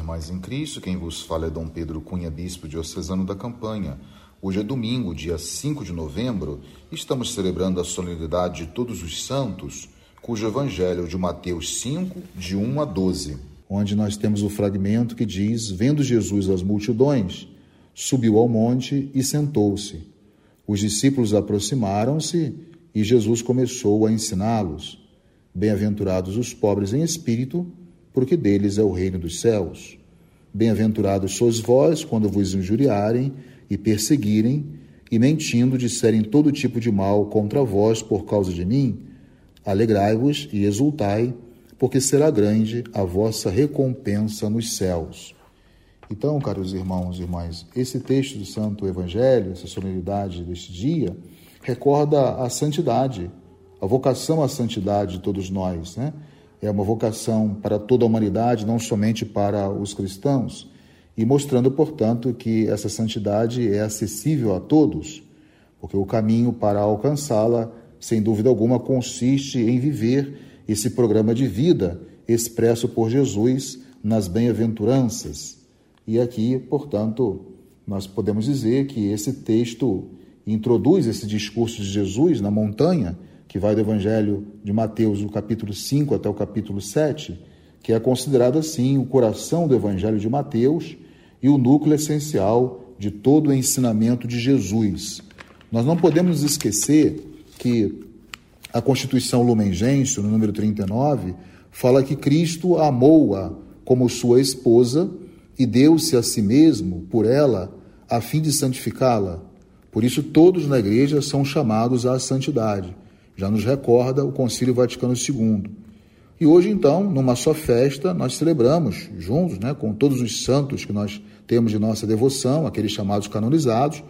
irmãs em Cristo. Quem vos fala é Dom Pedro Cunha, bispo diocesano da Campanha. Hoje é domingo, dia 5 de novembro, e estamos celebrando a solenidade de todos os santos, cujo evangelho de Mateus 5, de 1 a 12, onde nós temos o fragmento que diz: Vendo Jesus as multidões, subiu ao monte e sentou-se. Os discípulos aproximaram-se e Jesus começou a ensiná-los. Bem-aventurados os pobres em espírito, porque deles é o reino dos céus. Bem-aventurados sois vós quando vos injuriarem e perseguirem, e mentindo disserem todo tipo de mal contra vós por causa de mim. Alegrai-vos e exultai, porque será grande a vossa recompensa nos céus. Então, caros irmãos e irmãs, esse texto do Santo Evangelho, essa solenidade deste dia, recorda a santidade, a vocação à santidade de todos nós, né? É uma vocação para toda a humanidade, não somente para os cristãos, e mostrando, portanto, que essa santidade é acessível a todos, porque o caminho para alcançá-la, sem dúvida alguma, consiste em viver esse programa de vida expresso por Jesus nas bem-aventuranças. E aqui, portanto, nós podemos dizer que esse texto introduz esse discurso de Jesus na montanha que vai do Evangelho de Mateus, do capítulo 5 até o capítulo 7, que é considerado assim o coração do Evangelho de Mateus e o núcleo essencial de todo o ensinamento de Jesus. Nós não podemos esquecer que a Constituição Lumen Gentium, no número 39, fala que Cristo amou-a como sua esposa e deu-se a si mesmo por ela a fim de santificá-la. Por isso todos na igreja são chamados à santidade já nos recorda o Concílio Vaticano II. E hoje, então, numa só festa, nós celebramos juntos, né, com todos os santos que nós temos de nossa devoção, aqueles chamados canonizados,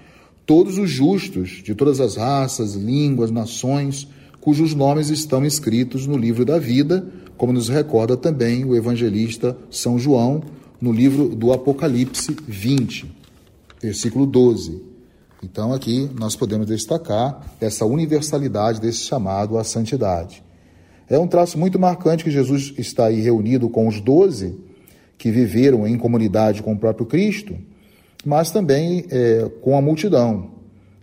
todos os justos de todas as raças, línguas, nações, cujos nomes estão escritos no livro da vida, como nos recorda também o evangelista São João no livro do Apocalipse 20, versículo 12. Então, aqui nós podemos destacar essa universalidade desse chamado à santidade. É um traço muito marcante que Jesus está aí reunido com os doze que viveram em comunidade com o próprio Cristo, mas também é, com a multidão.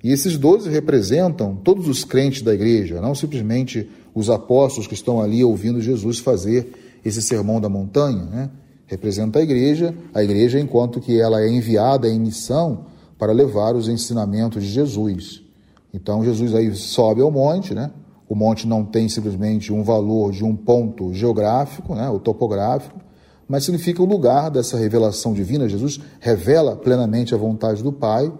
E esses doze representam todos os crentes da igreja, não simplesmente os apóstolos que estão ali ouvindo Jesus fazer esse sermão da montanha. Né? Representa a igreja, a igreja, enquanto que ela é enviada em missão para levar os ensinamentos de Jesus. Então Jesus aí sobe ao monte, né? O monte não tem simplesmente um valor de um ponto geográfico, né, o topográfico, mas significa o lugar dessa revelação divina. Jesus revela plenamente a vontade do Pai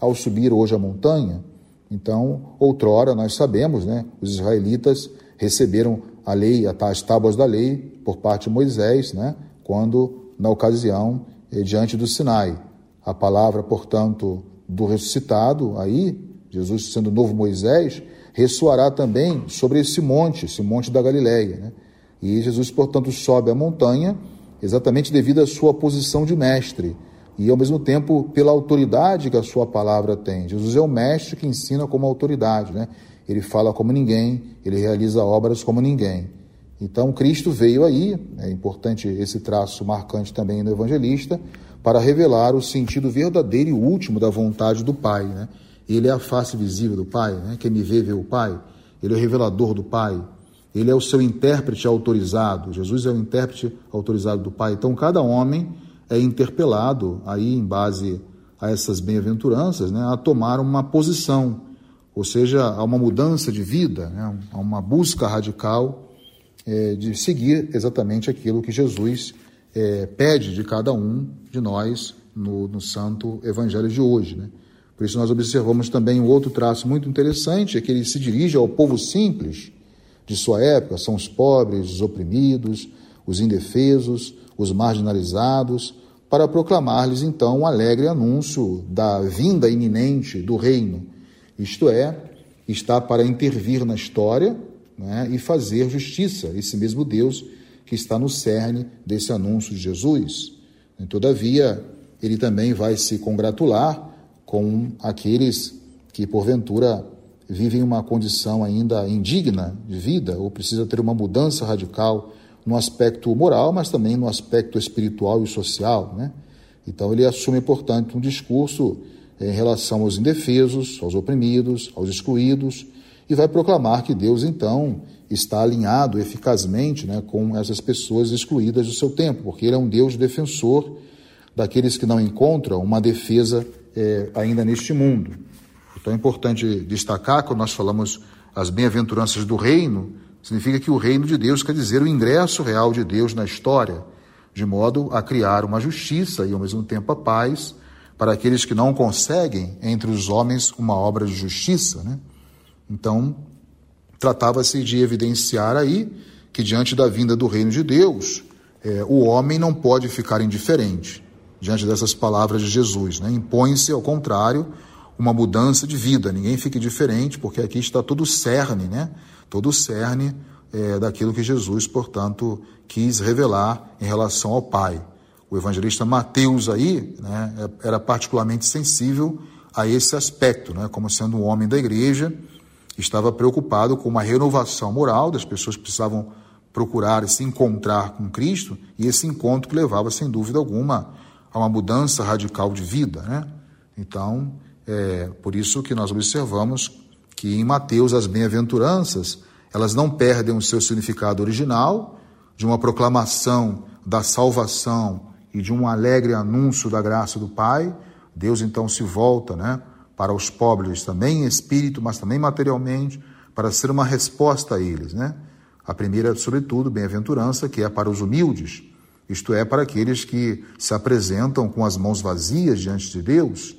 ao subir hoje a montanha. Então, outrora, nós sabemos, né, os israelitas receberam a lei, as tábuas da lei por parte de Moisés, né, quando, na ocasião, eh, diante do Sinai. A palavra, portanto, do ressuscitado, aí, Jesus sendo o novo Moisés, ressoará também sobre esse monte, esse monte da Galileia. Né? E Jesus, portanto, sobe a montanha exatamente devido à sua posição de mestre e, ao mesmo tempo, pela autoridade que a sua palavra tem. Jesus é o mestre que ensina como autoridade, né? Ele fala como ninguém, ele realiza obras como ninguém. Então, Cristo veio aí, é importante esse traço marcante também no evangelista, para revelar o sentido verdadeiro e último da vontade do Pai. Né? Ele é a face visível do Pai, né? quem me vê, vê o Pai. Ele é o revelador do Pai. Ele é o seu intérprete autorizado. Jesus é o intérprete autorizado do Pai. Então, cada homem é interpelado, aí em base a essas bem-aventuranças, né, a tomar uma posição, ou seja, a uma mudança de vida, né, a uma busca radical é, de seguir exatamente aquilo que Jesus é, pede de cada um de nós no, no Santo Evangelho de hoje. Né? Por isso, nós observamos também um outro traço muito interessante: é que ele se dirige ao povo simples de sua época, são os pobres, os oprimidos, os indefesos, os marginalizados, para proclamar-lhes então um alegre anúncio da vinda iminente do reino. Isto é, está para intervir na história né, e fazer justiça, esse mesmo Deus que está no cerne desse anúncio de Jesus. Todavia, ele também vai se congratular com aqueles que, porventura, vivem uma condição ainda indigna de vida ou precisa ter uma mudança radical no aspecto moral, mas também no aspecto espiritual e social. Né? Então ele assume, portanto, um discurso em relação aos indefesos, aos oprimidos, aos excluídos, e vai proclamar que Deus, então, está alinhado eficazmente né, com essas pessoas excluídas do seu tempo, porque Ele é um Deus defensor daqueles que não encontram uma defesa é, ainda neste mundo. Então é importante destacar, quando nós falamos as bem-aventuranças do reino, significa que o reino de Deus quer dizer o ingresso real de Deus na história, de modo a criar uma justiça e ao mesmo tempo a paz para aqueles que não conseguem entre os homens uma obra de justiça. Né? Então, tratava-se de evidenciar aí que diante da vinda do reino de Deus, é, o homem não pode ficar indiferente diante dessas palavras de Jesus. Né? Impõe-se, ao contrário, uma mudança de vida. Ninguém fique diferente, porque aqui está todo o cerne, né? todo o cerne é, daquilo que Jesus, portanto, quis revelar em relação ao Pai. O evangelista Mateus aí né, era particularmente sensível a esse aspecto, né, como sendo um homem da igreja, estava preocupado com uma renovação moral, das pessoas precisavam procurar se encontrar com Cristo, e esse encontro que levava, sem dúvida alguma, a uma mudança radical de vida. Né? Então, é por isso que nós observamos que em Mateus as bem-aventuranças, elas não perdem o seu significado original, de uma proclamação da salvação e de um alegre anúncio da graça do Pai, Deus então se volta né, para os pobres também em espírito, mas também materialmente, para ser uma resposta a eles. Né? A primeira, sobretudo, bem-aventurança, que é para os humildes, isto é, para aqueles que se apresentam com as mãos vazias diante de Deus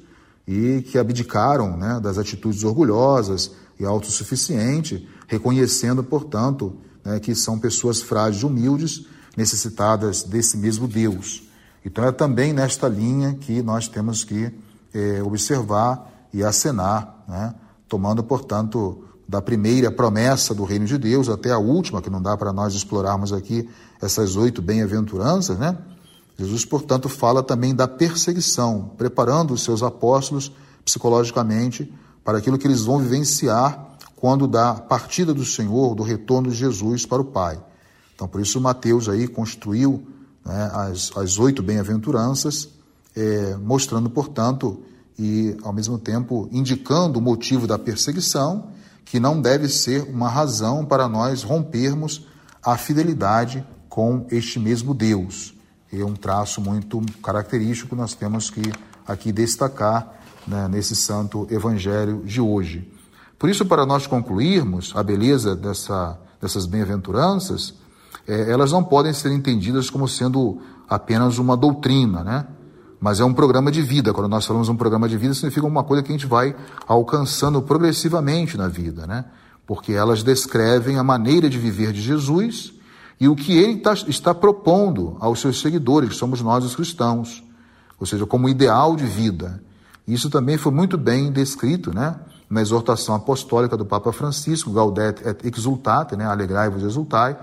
e que abdicaram né, das atitudes orgulhosas e autossuficientes, reconhecendo, portanto, né, que são pessoas frágeis humildes, necessitadas desse mesmo Deus. Então é também nesta linha que nós temos que é, observar e acenar, né? tomando, portanto, da primeira promessa do reino de Deus até a última, que não dá para nós explorarmos aqui essas oito bem-aventuranças, né? Jesus, portanto, fala também da perseguição, preparando os seus apóstolos psicologicamente para aquilo que eles vão vivenciar quando da partida do Senhor, do retorno de Jesus para o Pai. Então, por isso, Mateus aí construiu né, as, as oito bem-aventuranças, é, mostrando, portanto, e ao mesmo tempo indicando o motivo da perseguição, que não deve ser uma razão para nós rompermos a fidelidade com este mesmo Deus. É um traço muito característico que nós temos que aqui destacar né, nesse santo evangelho de hoje. Por isso, para nós concluirmos a beleza dessa, dessas bem-aventuranças, é, elas não podem ser entendidas como sendo apenas uma doutrina, né? Mas é um programa de vida. Quando nós falamos um programa de vida, significa uma coisa que a gente vai alcançando progressivamente na vida, né? Porque elas descrevem a maneira de viver de Jesus e o que ele tá, está propondo aos seus seguidores, que somos nós os cristãos, ou seja, como ideal de vida. Isso também foi muito bem descrito, né? Na exortação apostólica do Papa Francisco, Gaudete et exultate, né? Alegrai-vos exultai,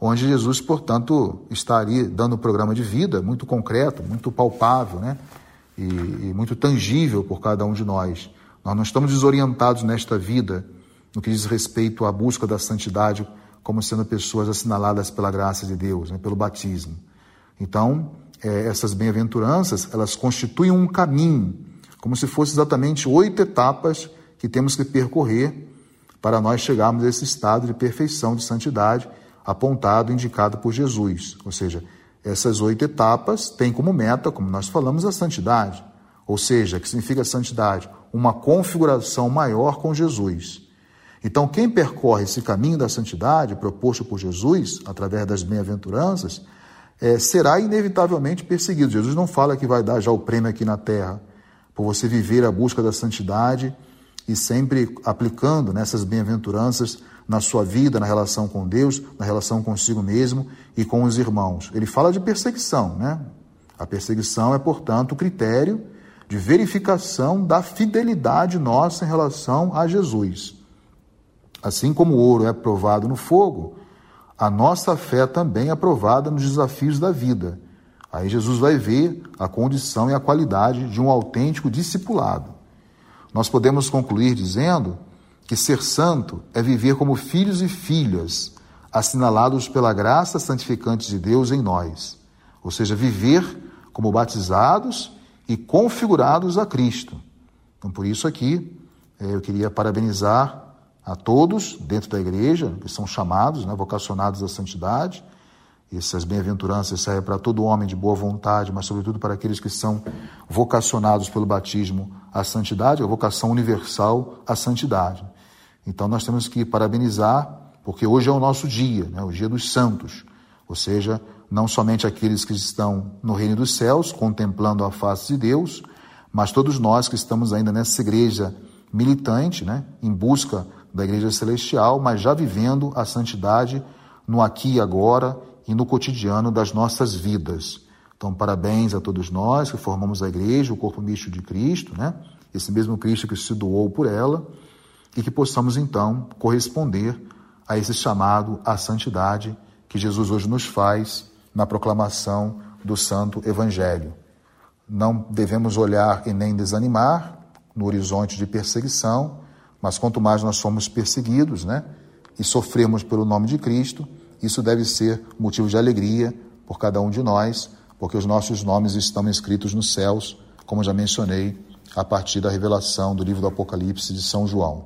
onde Jesus, portanto, está ali dando um programa de vida muito concreto, muito palpável, né? E, e, muito tangível por cada um de nós. Nós não estamos desorientados nesta vida no que diz respeito à busca da santidade como sendo pessoas assinaladas pela graça de Deus, né? pelo batismo. Então, é, essas bem-aventuranças, elas constituem um caminho, como se fossem exatamente oito etapas que temos que percorrer para nós chegarmos a esse estado de perfeição, de santidade, apontado, indicado por Jesus. Ou seja, essas oito etapas têm como meta, como nós falamos, a santidade. Ou seja, que significa santidade? Uma configuração maior com Jesus. Então, quem percorre esse caminho da santidade proposto por Jesus, através das bem-aventuranças, é, será inevitavelmente perseguido. Jesus não fala que vai dar já o prêmio aqui na terra, por você viver a busca da santidade e sempre aplicando nessas bem-aventuranças na sua vida, na relação com Deus, na relação consigo mesmo e com os irmãos. Ele fala de perseguição, né? A perseguição é, portanto, o critério de verificação da fidelidade nossa em relação a Jesus. Assim como o ouro é provado no fogo, a nossa fé também é provada nos desafios da vida. Aí Jesus vai ver a condição e a qualidade de um autêntico discipulado. Nós podemos concluir dizendo que ser santo é viver como filhos e filhas, assinalados pela graça santificante de Deus em nós, ou seja, viver como batizados e configurados a Cristo. Então, por isso aqui, eh, eu queria parabenizar a todos dentro da igreja, que são chamados, né, vocacionados à santidade. Essas bem-aventuranças servem para todo homem de boa vontade, mas sobretudo para aqueles que são vocacionados pelo batismo à santidade, a vocação universal à santidade. Então nós temos que parabenizar, porque hoje é o nosso dia, né, o dia dos santos, ou seja, não somente aqueles que estão no reino dos céus, contemplando a face de Deus, mas todos nós que estamos ainda nessa igreja militante, né, em busca da igreja celestial, mas já vivendo a santidade no aqui e agora e no cotidiano das nossas vidas. Então, parabéns a todos nós que formamos a igreja, o corpo misto de Cristo, né? Esse mesmo Cristo que se doou por ela, e que possamos então corresponder a esse chamado à santidade que Jesus hoje nos faz na proclamação do Santo Evangelho. Não devemos olhar e nem desanimar no horizonte de perseguição, mas quanto mais nós somos perseguidos, né, e sofremos pelo nome de Cristo, isso deve ser motivo de alegria por cada um de nós, porque os nossos nomes estão escritos nos céus, como já mencionei, a partir da revelação do livro do Apocalipse de São João.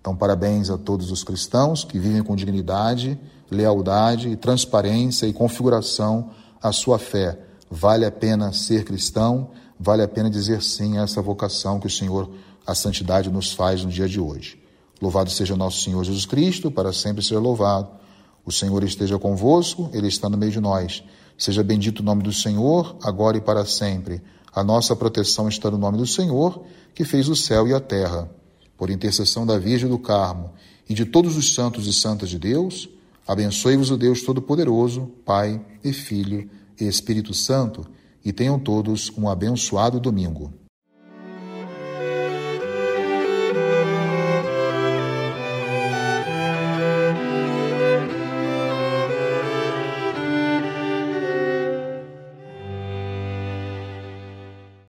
Então, parabéns a todos os cristãos que vivem com dignidade, lealdade, transparência e configuração a sua fé. Vale a pena ser cristão, vale a pena dizer sim a essa vocação que o Senhor a santidade nos faz no dia de hoje. Louvado seja nosso Senhor Jesus Cristo, para sempre ser louvado. O Senhor esteja convosco, Ele está no meio de nós. Seja bendito o nome do Senhor, agora e para sempre. A nossa proteção está no nome do Senhor, que fez o céu e a terra. Por intercessão da Virgem do Carmo e de todos os santos e santas de Deus, abençoe-vos o Deus Todo-Poderoso, Pai e Filho e Espírito Santo, e tenham todos um abençoado domingo.